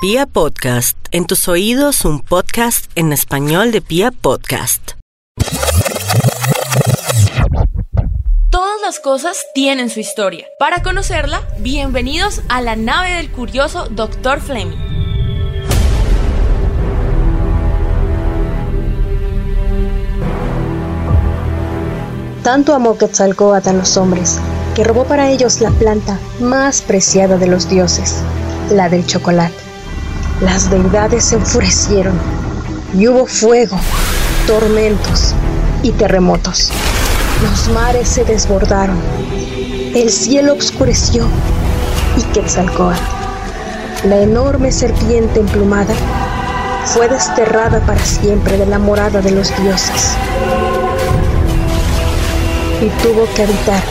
Pia Podcast, en tus oídos un podcast en español de Pia Podcast. Todas las cosas tienen su historia. Para conocerla, bienvenidos a la nave del curioso Dr. Fleming. Tanto amó Quetzalcóatl a los hombres, que robó para ellos la planta más preciada de los dioses, la del chocolate. Las deidades se enfurecieron y hubo fuego, tormentos y terremotos. Los mares se desbordaron, el cielo oscureció y Quetzalcóatl, la enorme serpiente emplumada, fue desterrada para siempre de la morada de los dioses y tuvo que habitar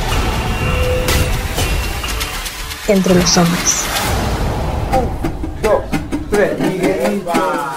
entre los hombres. 对一元一把。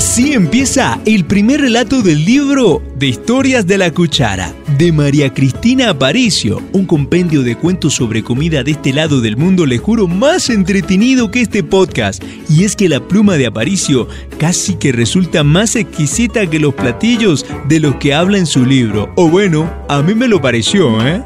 Así empieza el primer relato del libro de historias de la cuchara de María Cristina Aparicio, un compendio de cuentos sobre comida de este lado del mundo, le juro, más entretenido que este podcast. Y es que la pluma de Aparicio casi que resulta más exquisita que los platillos de los que habla en su libro. O bueno, a mí me lo pareció, ¿eh?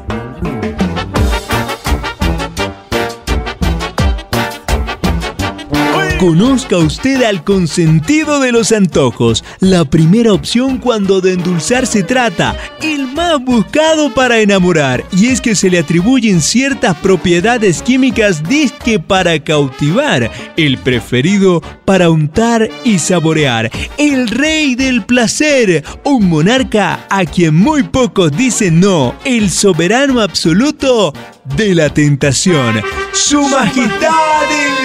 Conozca usted al consentido de los antojos, la primera opción cuando de endulzar se trata, el más buscado para enamorar, y es que se le atribuyen ciertas propiedades químicas disque para cautivar, el preferido para untar y saborear, el rey del placer, un monarca a quien muy pocos dicen no, el soberano absoluto de la tentación, su majestad el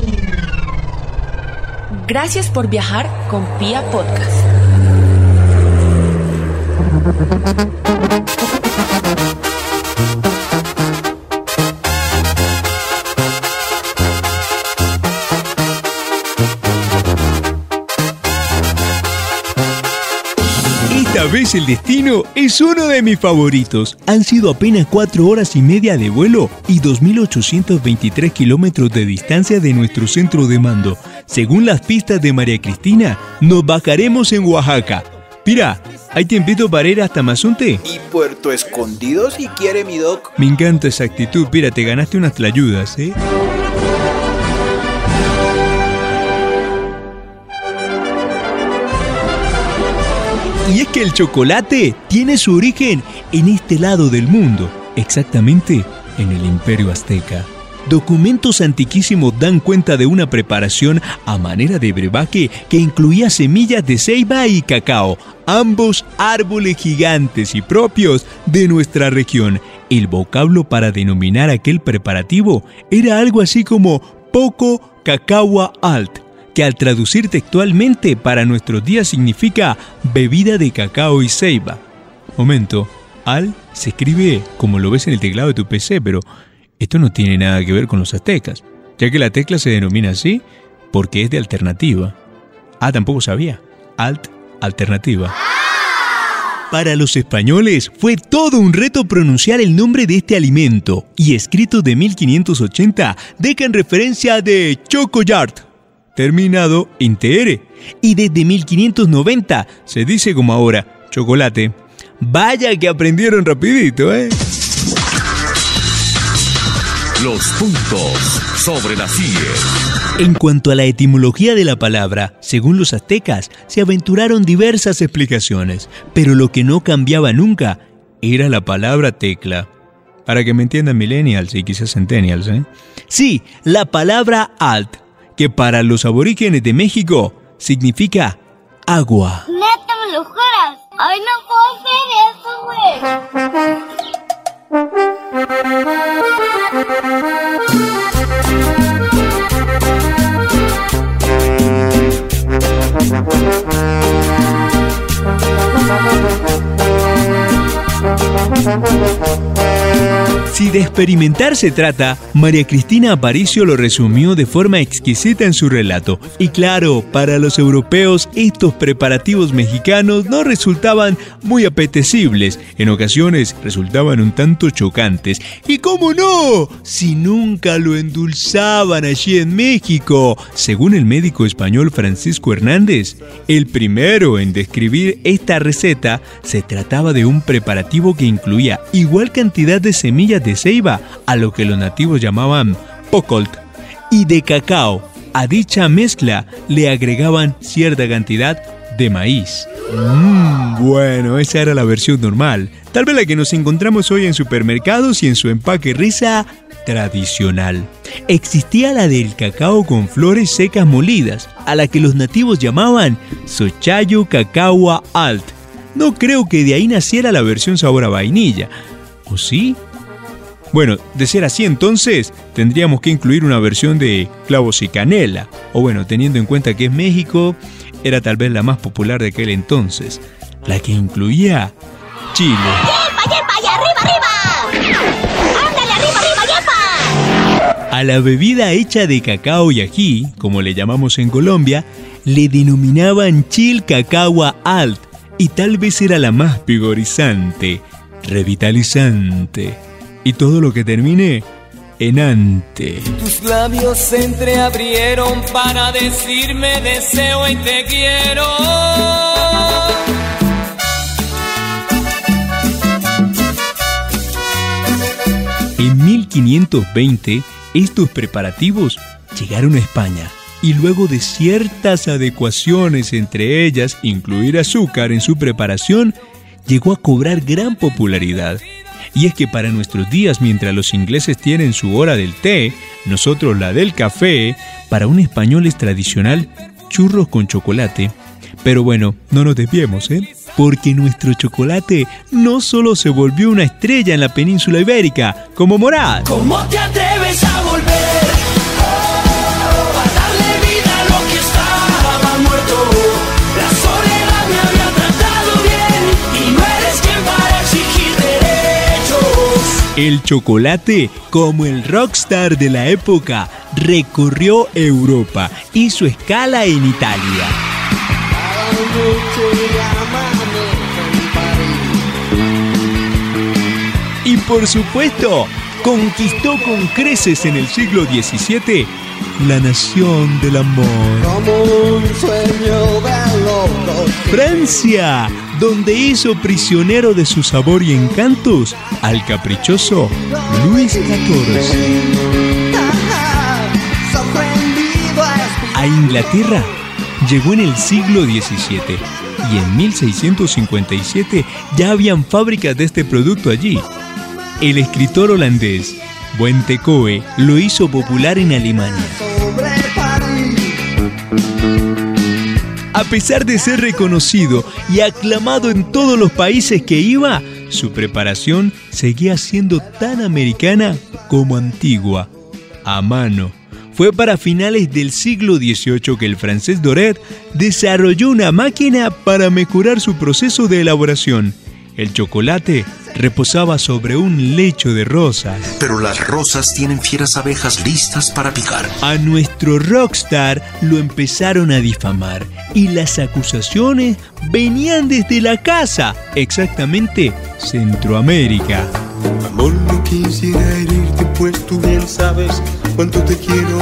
Gracias por viajar con Pia Podcast. Esta vez el destino es uno de mis favoritos. Han sido apenas 4 horas y media de vuelo y 2.823 kilómetros de distancia de nuestro centro de mando. Según las pistas de María Cristina, nos bajaremos en Oaxaca. Mira, ¿hay tiempito para ir hasta Mazunte? Y Puerto Escondido si quiere mi doc. Me encanta esa actitud. Mira, te ganaste unas tlayudas, ¿eh? Y es que el chocolate tiene su origen en este lado del mundo, exactamente en el imperio azteca. Documentos antiquísimos dan cuenta de una preparación a manera de brebaje que incluía semillas de ceiba y cacao, ambos árboles gigantes y propios de nuestra región. El vocablo para denominar aquel preparativo era algo así como poco cacao alt, que al traducir textualmente para nuestros días significa bebida de cacao y ceiba. Momento, al se escribe como lo ves en el teclado de tu PC, pero esto no tiene nada que ver con los aztecas, ya que la tecla se denomina así porque es de alternativa. Ah, tampoco sabía. Alt, alternativa. Para los españoles fue todo un reto pronunciar el nombre de este alimento y escritos de 1580 dejan referencia de chocoyart, terminado en TR, y desde 1590 se dice como ahora, chocolate. Vaya que aprendieron rapidito, ¿eh? Los puntos sobre las IES. En cuanto a la etimología de la palabra, según los aztecas, se aventuraron diversas explicaciones, pero lo que no cambiaba nunca era la palabra tecla. Para que me entiendan millennials y quizás centennials, ¿eh? Sí, la palabra alt, que para los aborígenes de México significa agua. Neta, me lo juras. Ay, no puedo hacer eso, Thank Si de experimentar se trata, María Cristina Aparicio lo resumió de forma exquisita en su relato. Y claro, para los europeos estos preparativos mexicanos no resultaban muy apetecibles, en ocasiones resultaban un tanto chocantes. ¿Y cómo no? Si nunca lo endulzaban allí en México. Según el médico español Francisco Hernández, el primero en describir esta receta se trataba de un preparativo que incluía igual cantidad de semillas de ceiba, a lo que los nativos llamaban pocolt, y de cacao. A dicha mezcla le agregaban cierta cantidad de maíz. Mmm, bueno, esa era la versión normal. Tal vez la que nos encontramos hoy en supermercados y en su empaque risa tradicional. Existía la del cacao con flores secas molidas, a la que los nativos llamaban Sochayo Cacao Alt. No creo que de ahí naciera la versión sabor a vainilla. ¿O sí? Bueno, de ser así entonces, tendríamos que incluir una versión de clavos y canela. O bueno, teniendo en cuenta que es México, era tal vez la más popular de aquel entonces. La que incluía Chile. ¡Yepa, yepa! arriba, arriba! ¡Ándale, arriba, arriba, yepa! A la bebida hecha de cacao y ají, como le llamamos en Colombia, le denominaban chil cacao alt y tal vez era la más vigorizante, revitalizante y todo lo que termine en ante. Tus labios se entreabrieron para decirme deseo y te quiero. En 1520, estos preparativos llegaron a España y luego de ciertas adecuaciones, entre ellas incluir azúcar en su preparación, llegó a cobrar gran popularidad y es que para nuestros días, mientras los ingleses tienen su hora del té, nosotros la del café, para un español es tradicional churros con chocolate. Pero bueno, no nos desviemos, ¿eh? Porque nuestro chocolate no solo se volvió una estrella en la península ibérica, como Morad. ¿Cómo te El chocolate, como el rockstar de la época, recorrió Europa, hizo escala en Italia. Y por supuesto, conquistó con creces en el siglo XVII la nación del amor. Francia, donde hizo prisionero de su sabor y encantos al caprichoso Luis XIV. A Inglaterra llegó en el siglo XVII y en 1657 ya habían fábricas de este producto allí. El escritor holandés Buentecoe lo hizo popular en Alemania. A pesar de ser reconocido y aclamado en todos los países que iba, su preparación seguía siendo tan americana como antigua, a mano. Fue para finales del siglo XVIII que el francés Doret desarrolló una máquina para mejorar su proceso de elaboración. El chocolate reposaba sobre un lecho de rosas. Pero las rosas tienen fieras abejas listas para picar. A nuestro rockstar lo empezaron a difamar y las acusaciones venían desde la casa, exactamente Centroamérica. Amor, no quisiera herirte, pues tú bien sabes cuánto te quiero.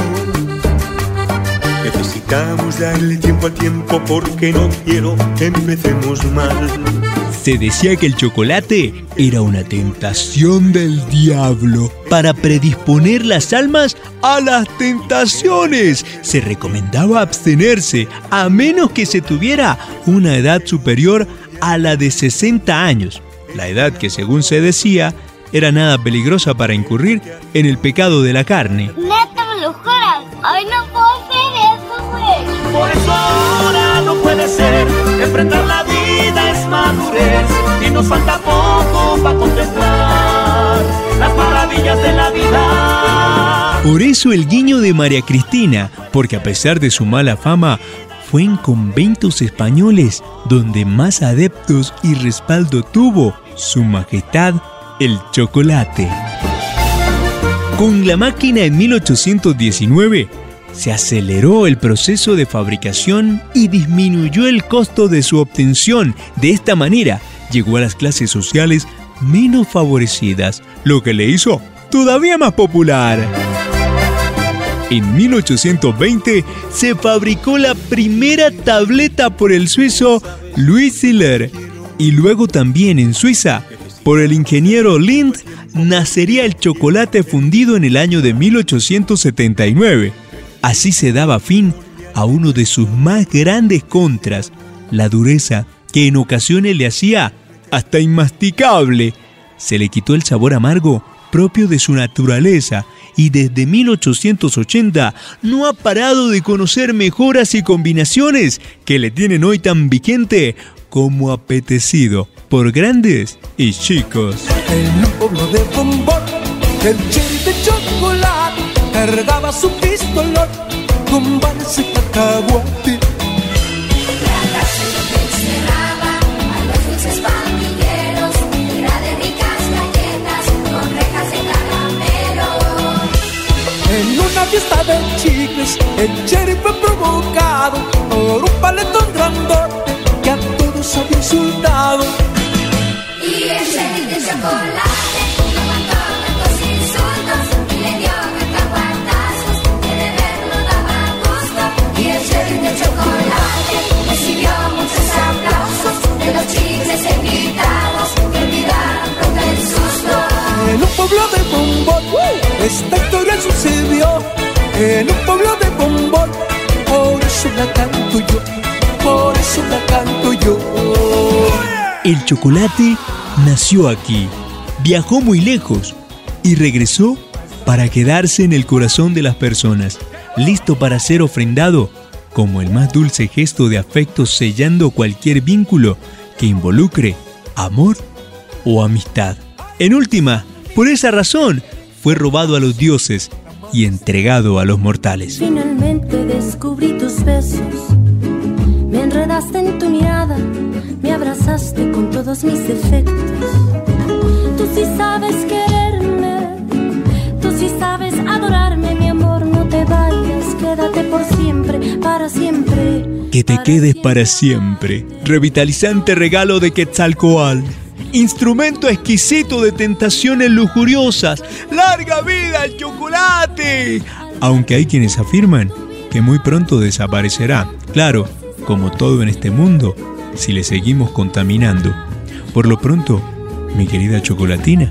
Necesitamos darle tiempo al tiempo porque no quiero empecemos mal. Se decía que el chocolate era una tentación del diablo para predisponer las almas a las tentaciones. Se recomendaba abstenerse a menos que se tuviera una edad superior a la de 60 años, la edad que según se decía era nada peligrosa para incurrir en el pecado de la carne. Neta, me lo juras. Ay, no puedo hacer eso, güey. Por eso ahora no puede ser enfrentar la vida es madurez y nos falta poco para contemplar las maravillas de la vida. Por eso el guiño de María Cristina, porque a pesar de su mala fama, fue en conventos españoles donde más adeptos y respaldo tuvo su majestad el chocolate. Con la máquina en 1819, se aceleró el proceso de fabricación y disminuyó el costo de su obtención. De esta manera, llegó a las clases sociales menos favorecidas, lo que le hizo todavía más popular. En 1820 se fabricó la primera tableta por el suizo Louis Siller y luego también en Suiza por el ingeniero Lind nacería el chocolate fundido en el año de 1879. Así se daba fin a uno de sus más grandes contras, la dureza que en ocasiones le hacía hasta inmasticable. Se le quitó el sabor amargo propio de su naturaleza y desde 1880 no ha parado de conocer mejoras y combinaciones que le tienen hoy tan vigente como apetecido por grandes y chicos. Pueblo de bombón, el de chocolate cargaba su pistolón con balas y cacahuate. En una fiesta de chicles, el cherry fue provocado por un paletón grandote que a todos había insultado. Y el cherry de chocolate los invitados que olvidaron pronto el susto. En un pueblo de bombón, esta historia sucedió. En un pueblo de bombón, por eso la canto yo, por eso la canto yo. El chocolate nació aquí, viajó muy lejos y regresó para quedarse en el corazón de las personas, listo para ser ofrendado como el más dulce gesto de afecto sellando cualquier vínculo que involucre amor o amistad. En última, por esa razón, fue robado a los dioses y entregado a los mortales. Finalmente descubrí tus besos. Me enredaste en tu mirada, me abrazaste con todos mis defectos. Tú sí sabes quererme, tú sí sabes adorarme, mi amor, no te vayas, quédate por siempre, para siempre. Que te quedes para siempre. Revitalizante regalo de Quetzalcoatl. Instrumento exquisito de tentaciones lujuriosas. ¡Larga vida al chocolate! Aunque hay quienes afirman que muy pronto desaparecerá. Claro, como todo en este mundo, si le seguimos contaminando. Por lo pronto, mi querida chocolatina,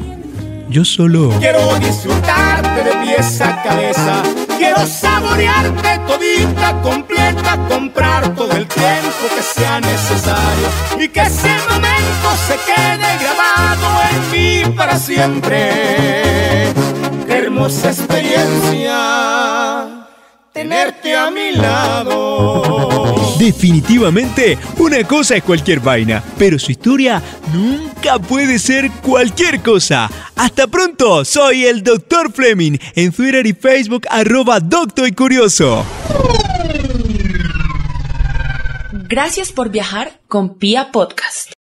yo solo... Quiero disfrutarte de pies a cabeza. Quiero saborearte todita, completa, comprar todo el tiempo que sea necesario y que ese momento se quede grabado en mí para siempre. Qué hermosa experiencia tenerte a mi lado. Definitivamente, una cosa es cualquier vaina, pero su historia nunca puede ser cualquier cosa. Hasta pronto, soy el Dr. Fleming, en Twitter y Facebook arroba Doctor y Curioso. Gracias por viajar con Pia Podcast.